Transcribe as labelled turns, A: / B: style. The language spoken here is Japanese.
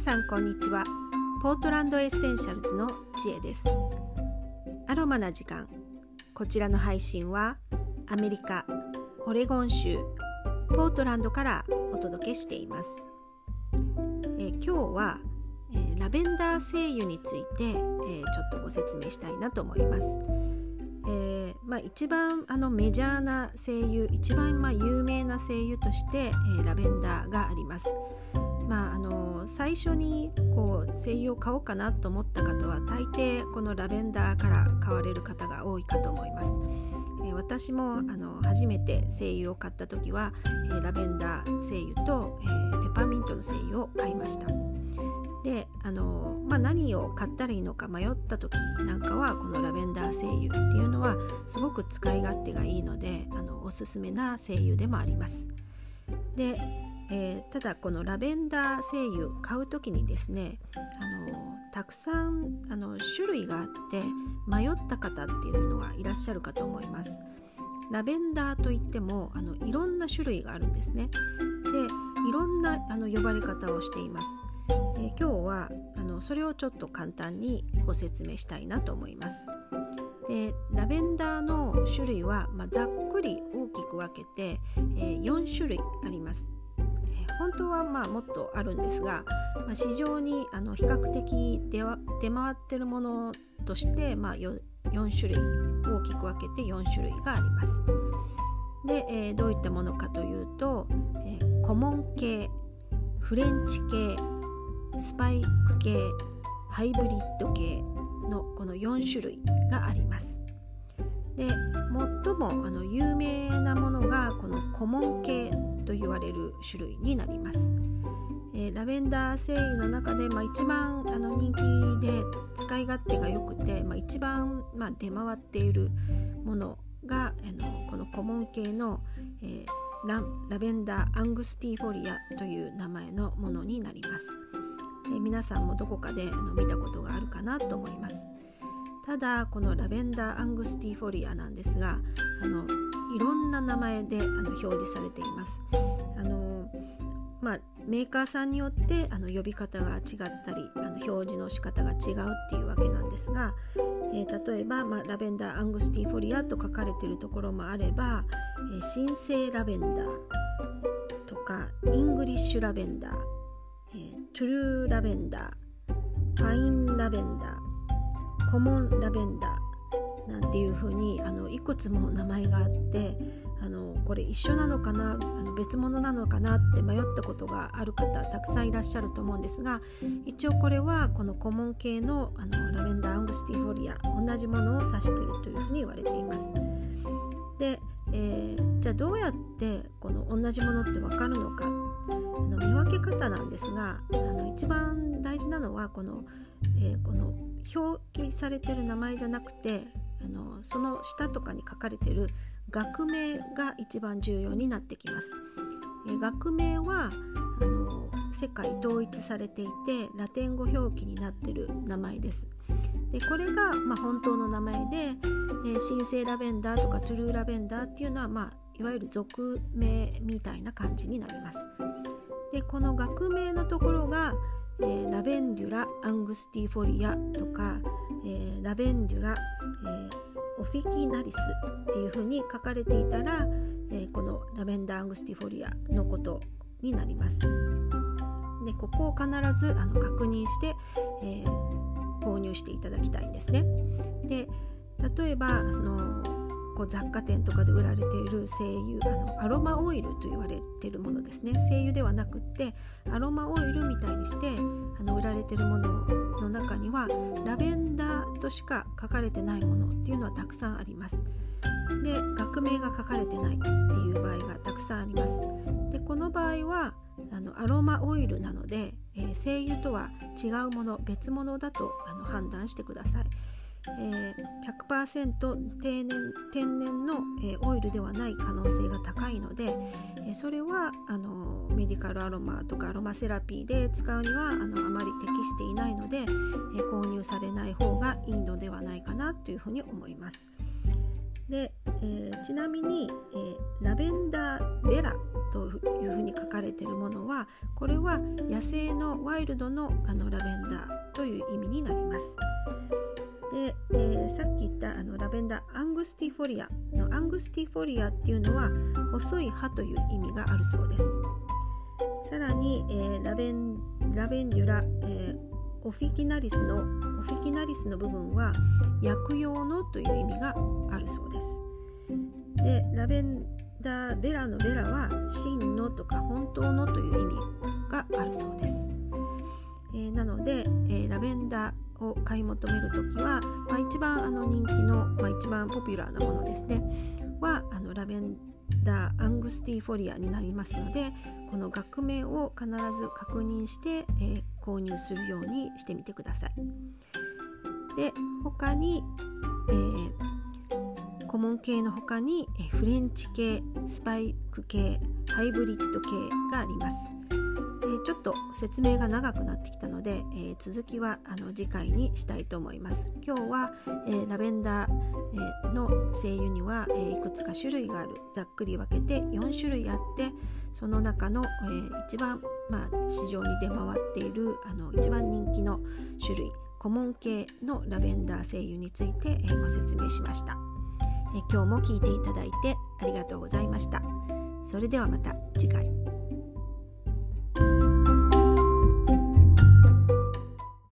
A: さんこんにちは。ポートランドエッセンシャルズの知恵です。アロマな時間。こちらの配信はアメリカオレゴン州ポートランドからお届けしています、え今日は、えー、ラベンダー精油について、えー、ちょっとご説明したいなと思います。えー、まあ、一番あのメジャーな精油一番まあ有名な精油として、えー、ラベンダーがあります。まあ、あの最初にこう精油を買おうかなと思った方は大抵このラベンダーから買われる方が多いかと思います。え、私もあの初めて精油を買った時は、え、ラベンダー精油と、え、ペパーミントの精油を買いました。であの、まあ、何を買ったらいいのか迷った時なんかはこのラベンダー精油っていうのはすごく使い勝手がいいのであのおすすめな精油でもあります。でえー、ただこのラベンダー精油買う時にですねあのたくさんあの種類があって迷った方っていうのがいらっしゃるかと思います。ラベンダーといってもあのいろんな種類があるんですね。でいろんなあの呼ばれ方をしています。えー、今日はあのそれをちょっと簡単にご説明したいなと思います。でラベンダーの種類は、まあ、ざっくり大きく分けて、えー、4種類あります。本当はまあもっとあるんですが、まあ、市場にあの比較的出出回ってるものとして、まあ、4, 4種類大きく分けて4種類があります。で、えー、どういったものかというと、えー、コモン系フレンチ系スパイク系ハイブリッド系のこの4種類があります。で最もあの有名なものがこのコモン系と言われる種類になります。えー、ラベンダー精油の中で、まあ、一番あの人気で使い勝手が良くて、まあ、一番、まあ、出回っているものがあのこのコモン系の、えー、ララベンダーアングスティフォリアという名前のものになります。えー、皆さんもどこかであの見たことがあるかなと思います。ただこのラベンダーアングスティフォリアなんですがあのいろんな名前であの表示されています。あのまあ、メーカーさんによってあの呼び方が違ったりあの表示の仕方が違うっていうわけなんですが、えー、例えば、まあ、ラベンダーアングスティフォリアと書かれているところもあれば、えー、真正ラベンダーとかイングリッシュラベンダー、えー、トゥルーラベンダーファインラベンダーコモンラベンダーなんていうふうにあのいくつも名前があってあのこれ一緒なのかなあの別物なのかなって迷ったことがある方たくさんいらっしゃると思うんですが一応これはこのコモン系のあのラベンダーアングスティフォリア同じものを指しているというふうに言われています。で、えー、じゃあどうやってこの同じものって分かるのかあの見分け方なんですがあの一番大事なのはこの,、えー、この表記されてる名前じゃなくてあのその下とかに書かれてる学名が一番重要になってきます。え学名はあの世界統一されていてラテン語表記になってる名前です。でこれが、まあ、本当の名前で、えー、神聖ラベンダーとかトゥルーラベンダーっていうのは、まあ、いわゆる俗名みたいな感じになります。でこの学名のところが、えー、ラベンデュラ・アングスティフォリアとか、えー、ラベンデュラ、えー、オフィキナリスっていうふうに書かれていたら、えこのラベンダー・アングスティフォリアのことになります。でここを必ずあの確認して、え購入していただきたいんですね。で例えばあのこう雑貨店とかで売られている精油あのアロマオイルと言われているものですね精油ではなくってアロマオイルみたいにしてあの売られているものの中にはラベンとしか書かれてないものっていうのはたくさんあります。で学名が書かれてないっていう場合がたくさんあります。でこの場合はあのアロマオイルなので、えー、精油とは違うもの別物だとあの判断してください。えー、100%天然天然の、えー、オイルではない可能性が高いので、え、それはあのメディカルアロマとかアロマセラピーで使うにはあのあまり適していないので、え購入されない方がいいのではないかなというふうに思います。で、えー、ちなみに、えー、ラベンダーベラというふうに書かれているものはこれは野生のワイルドのあのラベンダーという意味になります。で、えー、さっき言ったあのラベンダーアングスティフォリアのアングスティフォリアっていうのは細い葉という意味があるそうです。さらに、えー、ラベンラベンデュラ、えー、オフィキナリスのオフィキナリスの部分は薬用のという意味があるそうです。でラベンダーベラのベラは真のとか本当のという意味があるそうです。えー、なので、えー、ラベンダーを買い求める時は、まあ、一番あの人気の、まあ、一番ポピュラーなものですねはあのラベンダーアングスティフォリアになりますのでこの学名を必ず確認して、えー、購入するようにしてみてください。で他に、えー、コモン系の他に、えフレンチ系スパイク系ハイブリッド系があります。え、ちょっと説明が長くなってきたので、え、続きはあの次回にしたいと思います。今日は、え、ラベンダー、えー、の精油には、え、いくつか種類がある。ざっくり分けて4種類あってその中の、えー、一番、まあ、市場に出回っているあの一番人気の種類コモン系のラベンダー精油について、え、ご説明しました、え、今日も聞いていただいてありがとうございました。それではまた次回。